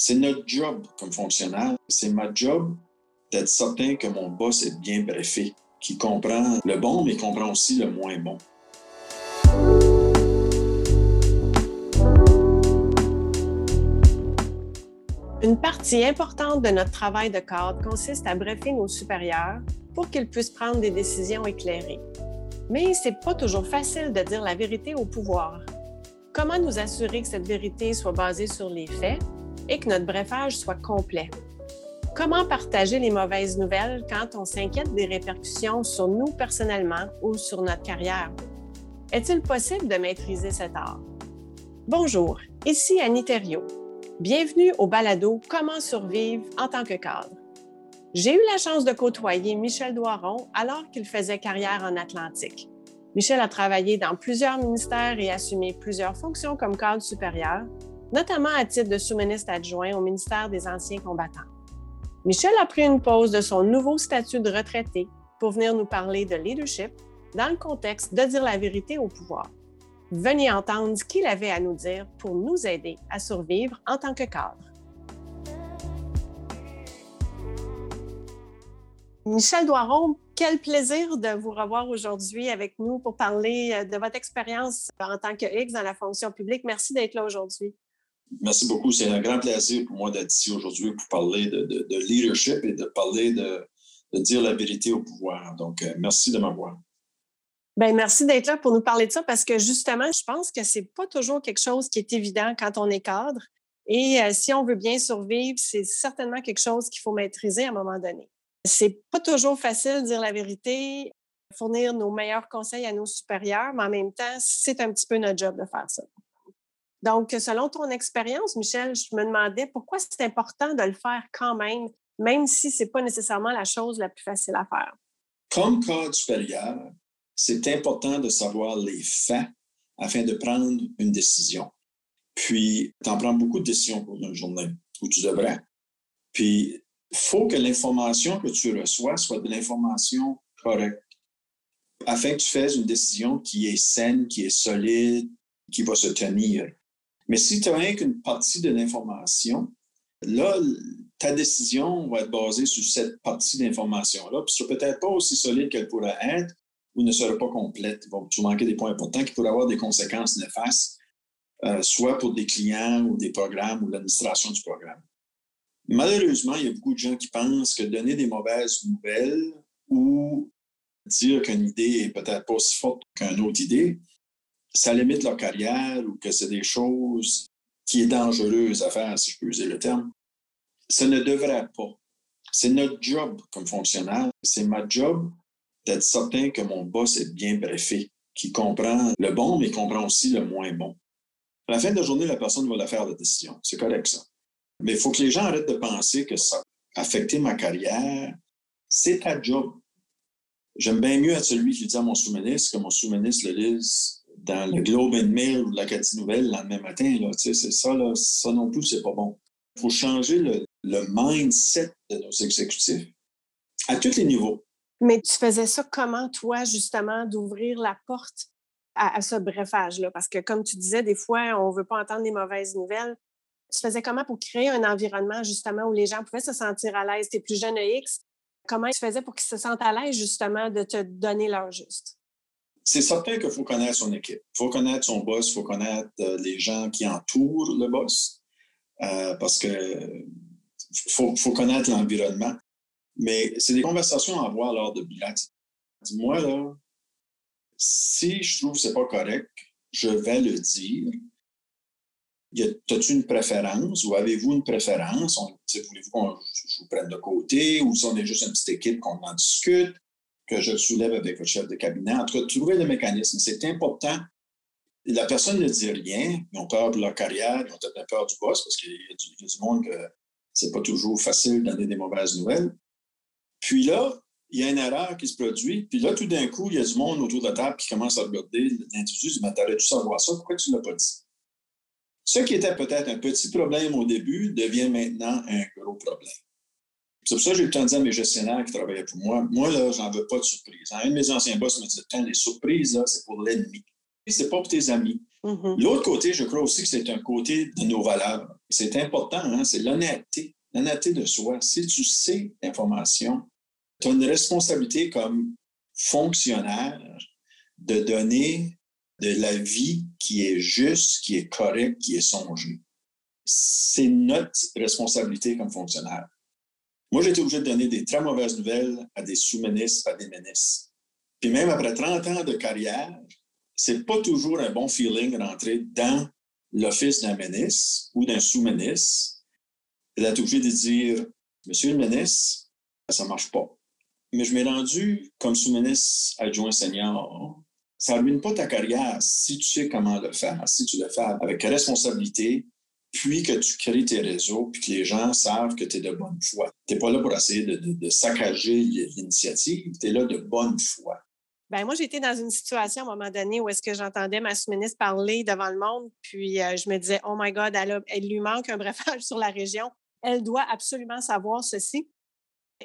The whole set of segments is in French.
C'est notre job comme fonctionnaire. C'est ma job d'être certain que mon boss est bien brefé, qu'il comprend le bon, mais comprend aussi le moins bon. Une partie importante de notre travail de cadre consiste à briefer nos supérieurs pour qu'ils puissent prendre des décisions éclairées. Mais c'est pas toujours facile de dire la vérité au pouvoir. Comment nous assurer que cette vérité soit basée sur les faits? Et que notre brefage soit complet. Comment partager les mauvaises nouvelles quand on s'inquiète des répercussions sur nous personnellement ou sur notre carrière? Est-il possible de maîtriser cet art? Bonjour, ici Annie Thériault. Bienvenue au balado Comment survivre en tant que cadre. J'ai eu la chance de côtoyer Michel Doiron alors qu'il faisait carrière en Atlantique. Michel a travaillé dans plusieurs ministères et assumé plusieurs fonctions comme cadre supérieur, notamment à titre de sous-ministre adjoint au ministère des Anciens combattants. Michel a pris une pause de son nouveau statut de retraité pour venir nous parler de leadership dans le contexte de dire la vérité au pouvoir. Venez entendre ce qu'il avait à nous dire pour nous aider à survivre en tant que cadre. Michel Doiron, quel plaisir de vous revoir aujourd'hui avec nous pour parler de votre expérience en tant que X dans la fonction publique. Merci d'être là aujourd'hui. Merci beaucoup. C'est un grand plaisir pour moi d'être ici aujourd'hui pour parler de, leadership et de parler de, dire la vérité au pouvoir. Donc, euh, merci de m'avoir. Bien, merci d'être là pour nous parler de ça parce que justement, je pense que c'est pas toujours quelque chose qui est évident quand on est cadre. Et euh, si on veut bien survivre, c'est certainement quelque chose qu'il faut maîtriser à un moment donné. C'est pas toujours facile de dire la vérité, fournir nos meilleurs conseils à nos supérieurs, mais en même temps, c'est un petit peu notre job de faire ça. Donc, selon ton expérience, Michel, je me demandais pourquoi c'est important de le faire quand même, même si ce n'est pas nécessairement la chose la plus facile à faire? Comme cadre supérieur, c'est important de savoir les faits afin de prendre une décision. Puis, tu en prends beaucoup de décisions pour une journée, où tu devrais. Puis, il faut que l'information que tu reçois soit de l'information correcte afin que tu fasses une décision qui est saine, qui est solide, qui va se tenir. Mais si tu as rien qu'une partie de l'information, là, ta décision va être basée sur cette partie d'information-là, puis ce peut-être pas aussi solide qu'elle pourrait être ou ne sera pas complète. Il te manquer des points importants qui pourraient avoir des conséquences néfastes, euh, soit pour des clients ou des programmes ou l'administration du programme. Malheureusement, il y a beaucoup de gens qui pensent que donner des mauvaises nouvelles ou dire qu'une idée est peut-être pas aussi forte qu'une autre idée, ça limite leur carrière ou que c'est des choses qui est dangereuses à faire, si je peux user le terme. Ça ne devrait pas. C'est notre job comme fonctionnaire. C'est ma job d'être certain que mon boss est bien brefé, qui comprend le bon, mais comprend aussi le moins bon. À la fin de la journée, la personne va la faire la décision. C'est correct, ça. Mais il faut que les gens arrêtent de penser que ça a affecté ma carrière. C'est ta job. J'aime bien mieux être celui qui dit à mon sous-ministre que mon sous-ministre le lise dans le Globe and Mail ou l'Acadie Nouvelle le lendemain matin. c'est ça, là, ça non plus, c'est pas bon. Il faut changer le, mindset de nos exécutifs à tous les niveaux. Mais tu faisais ça comment, toi, justement, d'ouvrir la porte à, ce brefage-là? Parce que, comme tu disais, des fois, on ne veut pas entendre les mauvaises nouvelles. Tu faisais comment pour créer un environnement, justement, où les gens pouvaient se sentir à l'aise? Tes plus jeunes X, comment tu faisais pour qu'ils se sentent à l'aise, justement, de te donner leur juste? C'est certain qu'il faut connaître son équipe. Il faut connaître son boss, il faut connaître euh, les gens qui entourent le boss, euh, parce que faut, connaître l'environnement. Mais c'est des conversations à avoir lors de bilan. Dis-moi, là, si je trouve que ce n'est pas correct, je vais le dire. As-tu une préférence ou avez-vous une préférence? Voulez-vous qu'on je vous prenne de côté ou si on est juste une petite équipe qu'on en discute? Que je soulève avec le chef de cabinet. Entre trouver le mécanisme, c'est important. La personne ne dit rien, ils ont peur de leur carrière, ils ont peut-être peur du boss parce qu'il y, a du monde que c'est pas toujours facile de donner des mauvaises nouvelles. Puis là, il y a une erreur qui se produit. Puis là, tout d'un coup, il y a du monde autour de la table qui commence à regarder l'individu, mais t'aurais dû savoir ça, pourquoi tu ne l'as pas dit? Ce qui était peut-être un petit problème au début devient maintenant un gros problème. C'est pour ça que j'ai le temps de dire à mes gestionnaires qui travaillaient pour moi, moi, là, j'en veux pas de surprise. Un de mes anciens boss me disait, les surprises, là, c'est pour l'ennemi. C'est pas pour tes amis. Mm-hmm. L'autre côté, je crois aussi que c'est un côté de nos valeurs. C'est important, hein? c'est l'honnêteté, l'honnêteté de soi. Si tu sais l'information, tu as une responsabilité comme fonctionnaire de donner de la vie qui est juste, qui est correcte, qui est songée. C'est notre responsabilité comme fonctionnaire. Moi, j'ai été obligé de donner des très mauvaises nouvelles à des sous-ministres, à des ministres. Puis même après 30 ans de carrière, c'est pas toujours un bon feeling rentrer dans l'office d'un ministre ou d'un sous-ministre et d'être obligé de dire Monsieur le ministre, ça marche pas. Mais je m'ai rendu comme sous-ministre adjoint senior. Ça ne ruine pas ta carrière si tu sais comment le faire, si tu le fais avec responsabilité, puis que tu crées tes réseaux, puis que les gens savent que tu es de bonne foi. Tu n'es pas là pour essayer de, saccager l'initiative, tu es là de bonne foi. Ben moi, j'étais dans une situation à un moment donné où est-ce que j'entendais ma sous-ministre parler devant le monde, puis euh, je me disais, oh my God, elle, elle, lui manque un breuvage sur la région. Elle doit absolument savoir ceci.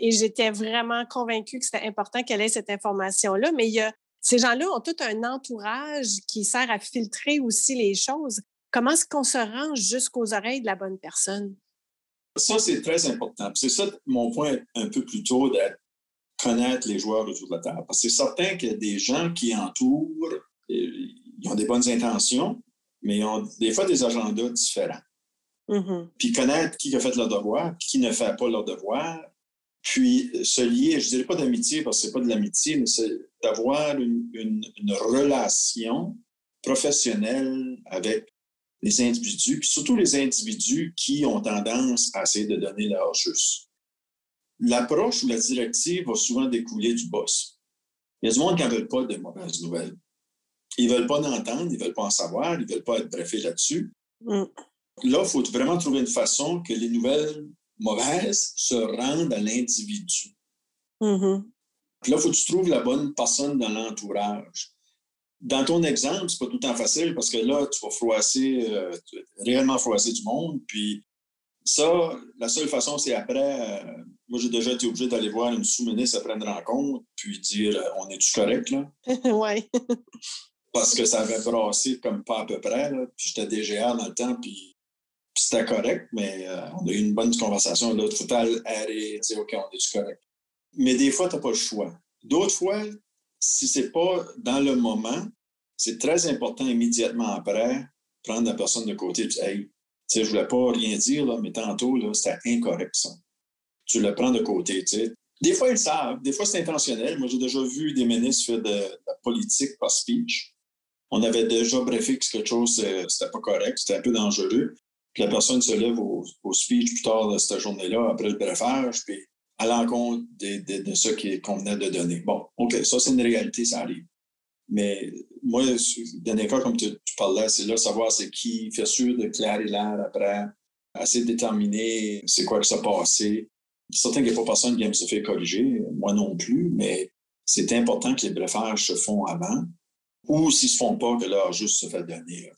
Et j'étais vraiment convaincue que c'était important qu'elle ait cette information-là. Mais a, ces gens-là ont tout un entourage qui sert à filtrer aussi les choses. Comment est-ce qu'on se range jusqu'aux oreilles de la bonne personne? Ça, c'est très important. C'est ça mon point un peu plus tôt d'être connaître les joueurs autour de la table. Parce que c'est certain qu'il y a des gens qui entourent, ils ont des bonnes intentions, mais ils ont des fois des agendas différents. Mm-hmm. Puis connaître qui a fait leur devoir, qui ne fait pas leur devoir, puis se lier, je ne dirais pas d'amitié parce que ce n'est pas de l'amitié, mais c'est d'avoir une, une, relation professionnelle avec les individus, puis surtout les individus qui ont tendance à essayer de donner leur juste l'approche ou la directive va souvent découler du boss. Il y a du monde qui ne veulent pas de mauvaises nouvelles. Ils ne veulent pas en entendre, ils ne veulent pas en savoir, ils ne veulent pas être brefés là-dessus. Mm. Là, il faut vraiment trouver une façon que les nouvelles mauvaises se rendent à l'individu. Mm-hmm. Là, il faut que tu trouves la bonne personne dans l'entourage. Dans ton exemple, c'est pas tout le temps facile parce que là, tu vas froisser, euh, réellement froisser du monde, puis ça, la seule façon, c'est après. Euh, moi, j'ai déjà été obligé d'aller voir une sous-ministre après une rencontre, puis dire euh, On est-tu correct, là? oui. Parce que ça avait brassé comme pas à peu près, là. Puis j'étais DGA dans le temps, puis, c'était correct, mais on a eu une bonne conversation. L'autre faut aller dire OK, on est-tu correct? Mais des fois, tu n'as pas le choix. D'autres fois, si c'est pas dans le moment, c'est très important immédiatement après, prendre la personne de côté et dire Hey, je ne voulais pas rien dire, mais tantôt, c'était incorrect, ça. Tu le prends de côté. Des fois, ils savent. Des fois, c'est intentionnel. Moi, j'ai déjà vu des ministres faire de, la politique par speech. On avait déjà briefé que quelque chose, euh, c'était pas correct, c'était un peu dangereux. Puis la personne se lève au, speech plus tard de cette journée-là, après le briefage, puis à l'encontre de, de, ce qu'on venait de donner. Bon, OK, ça, c'est une réalité, ça arrive. Mais moi, dernier cas, comme tu, parlais, c'est là savoir c'est qui, faire sûr de clairer l'air après, essayer de déterminer c'est quoi que ça passé. Certain qu'il n'y a pas personne qui aime se faire corriger, moi non plus, mais c'est important que les briefages se font avant ou s'ils ne se font pas, que l'heure juste se fait donner.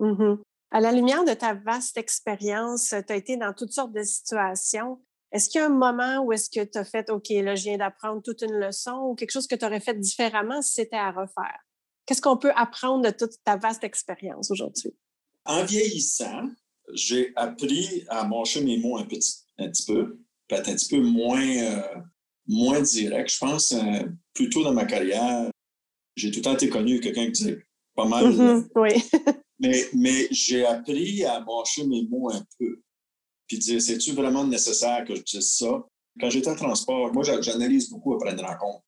Mm-hmm. À la lumière de ta vaste expérience, tu as été dans toutes sortes de situations. Est-ce qu'il y a un moment où est-ce que tu as fait, OK, là, je viens d'apprendre toute une leçon ou quelque chose que tu aurais fait différemment si c'était à refaire? Qu'est-ce qu'on peut apprendre de toute ta vaste expérience aujourd'hui? En vieillissant, j'ai appris à marcher mes mots un petit, un petit peu, peut-être un petit peu moins, euh, moins direct. Je pense, euh, plutôt dans ma carrière, j'ai tout le temps été connu quelqu'un qui disait pas mal. Mm-hmm, oui. mais mais j'ai appris à marcher mes mots un peu puis dire, c'est-tu vraiment nécessaire que je dise ça? Quand j'étais en transport, moi, j'analyse beaucoup après une rencontre.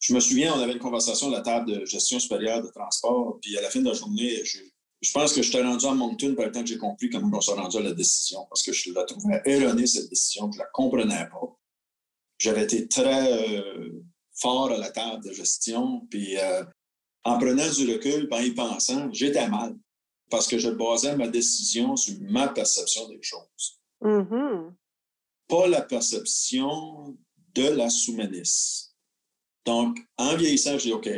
Je me souviens, on avait une conversation à la table de gestion supérieure de transport, puis à la fin de la journée, je, pense que je rendu à Moncton par le temps que j'ai compris comment on s'est rendu à la décision, parce que je la trouvais erronée, cette décision, je ne la comprenais pas. J'avais été très euh, fort à la table de gestion, puis euh, en prenant du recul, en y pensant, j'étais mal, parce que je basais ma décision sur ma perception des choses. Mm-hmm. Pas la perception de la sous-ministre. Donc, en vieillissant, je dis, OK,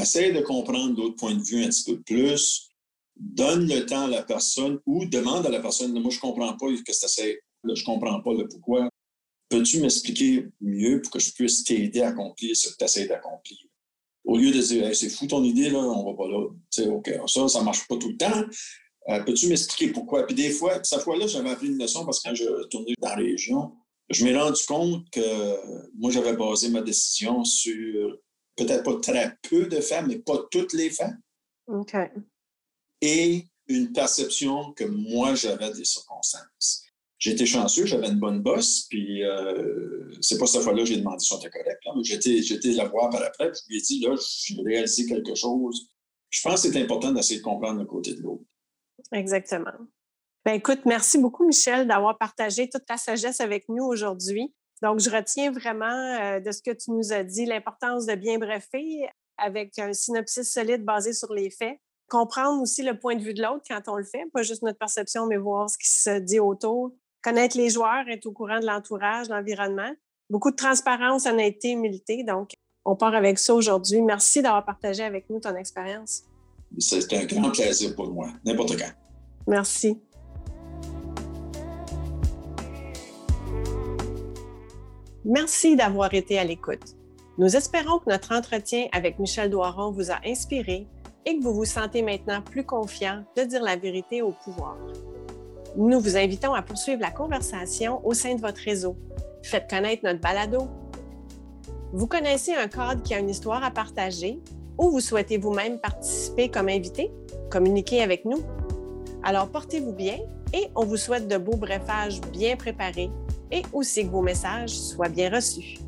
essaye de comprendre d'autres points de vue un petit peu plus, donne le temps à la personne ou demande à la personne, moi, je ne comprends pas que c'est, je comprends pas le pourquoi. Peux-tu m'expliquer mieux pour que je puisse t'aider à accomplir ce que tu essaies d'accomplir? Au lieu de dire, c'est fou ton idée, là, on va pas là. OK, ça, ça ne marche pas tout le temps. Euh, peux-tu m'expliquer pourquoi? Puis des fois, cette fois-là, j'avais appris une leçon parce que quand je tournais dans la région, je m'ai rendu compte que moi, j'avais basé ma décision sur peut-être pas très peu de femmes, mais pas toutes les femmes. OK. Et une perception que moi, j'avais des circonstances. J'étais chanceux, j'avais une bonne bosse, puis euh, c'est pas cette fois-là que j'ai demandé si on était correct. J'étais, j'étais la voir par après, puis je lui ai dit, là, j'ai réalisé quelque chose. Je pense que c'est important d'essayer de comprendre le côté de l'autre. Exactement. Ben, écoute, merci beaucoup, Michel, d'avoir partagé toute ta sagesse avec nous aujourd'hui. Donc, je retiens vraiment euh, de ce que tu nous as dit l'importance de bien briefer avec un synopsis solide basé sur les faits. Comprendre aussi le point de vue de l'autre quand on le fait, pas juste notre perception, mais voir ce qui se dit autour. Connaître les joueurs, être au courant de l'entourage, de l'environnement. Beaucoup de transparence, honnêteté, humilité. Donc, on part avec ça aujourd'hui. Merci d'avoir partagé avec nous ton expérience. C'est un grand plaisir pour moi, n'importe quand. Merci. Merci d'avoir été à l'écoute. Nous espérons que notre entretien avec Michel Doiron vous a inspiré et que vous vous sentez maintenant plus confiant de dire la vérité au pouvoir. Nous vous invitons à poursuivre la conversation au sein de votre réseau. Faites connaître notre balado. Vous connaissez un cadre qui a une histoire à partager ou vous souhaitez vous-même participer comme invité? Communiquez avec nous. Alors portez-vous bien et on vous souhaite de beaux briefages bien préparés et aussi que vos messages soient bien reçus.